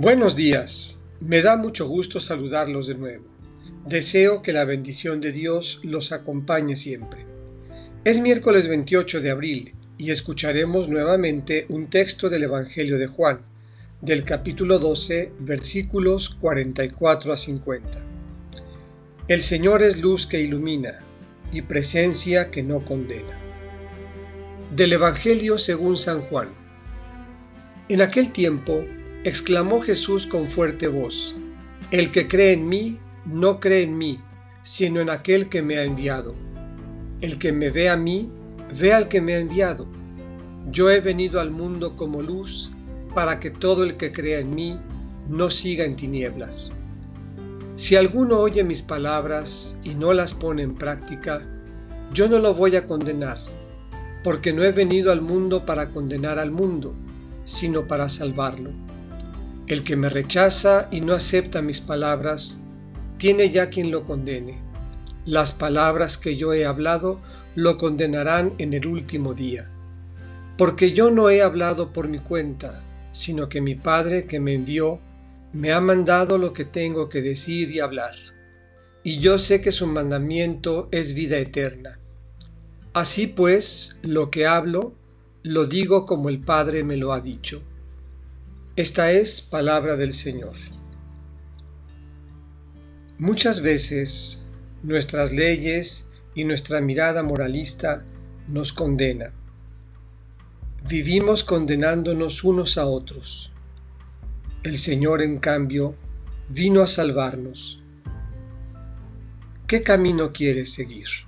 Buenos días, me da mucho gusto saludarlos de nuevo. Deseo que la bendición de Dios los acompañe siempre. Es miércoles 28 de abril y escucharemos nuevamente un texto del Evangelio de Juan, del capítulo 12, versículos 44 a 50. El Señor es luz que ilumina y presencia que no condena. Del Evangelio según San Juan. En aquel tiempo, exclamó Jesús con fuerte voz, El que cree en mí, no cree en mí, sino en aquel que me ha enviado. El que me ve a mí, ve al que me ha enviado. Yo he venido al mundo como luz, para que todo el que crea en mí no siga en tinieblas. Si alguno oye mis palabras y no las pone en práctica, yo no lo voy a condenar, porque no he venido al mundo para condenar al mundo, sino para salvarlo. El que me rechaza y no acepta mis palabras, tiene ya quien lo condene. Las palabras que yo he hablado lo condenarán en el último día. Porque yo no he hablado por mi cuenta, sino que mi Padre que me envió me ha mandado lo que tengo que decir y hablar. Y yo sé que su mandamiento es vida eterna. Así pues, lo que hablo, lo digo como el Padre me lo ha dicho. Esta es palabra del Señor. Muchas veces nuestras leyes y nuestra mirada moralista nos condena. Vivimos condenándonos unos a otros. El Señor, en cambio, vino a salvarnos. ¿Qué camino quieres seguir?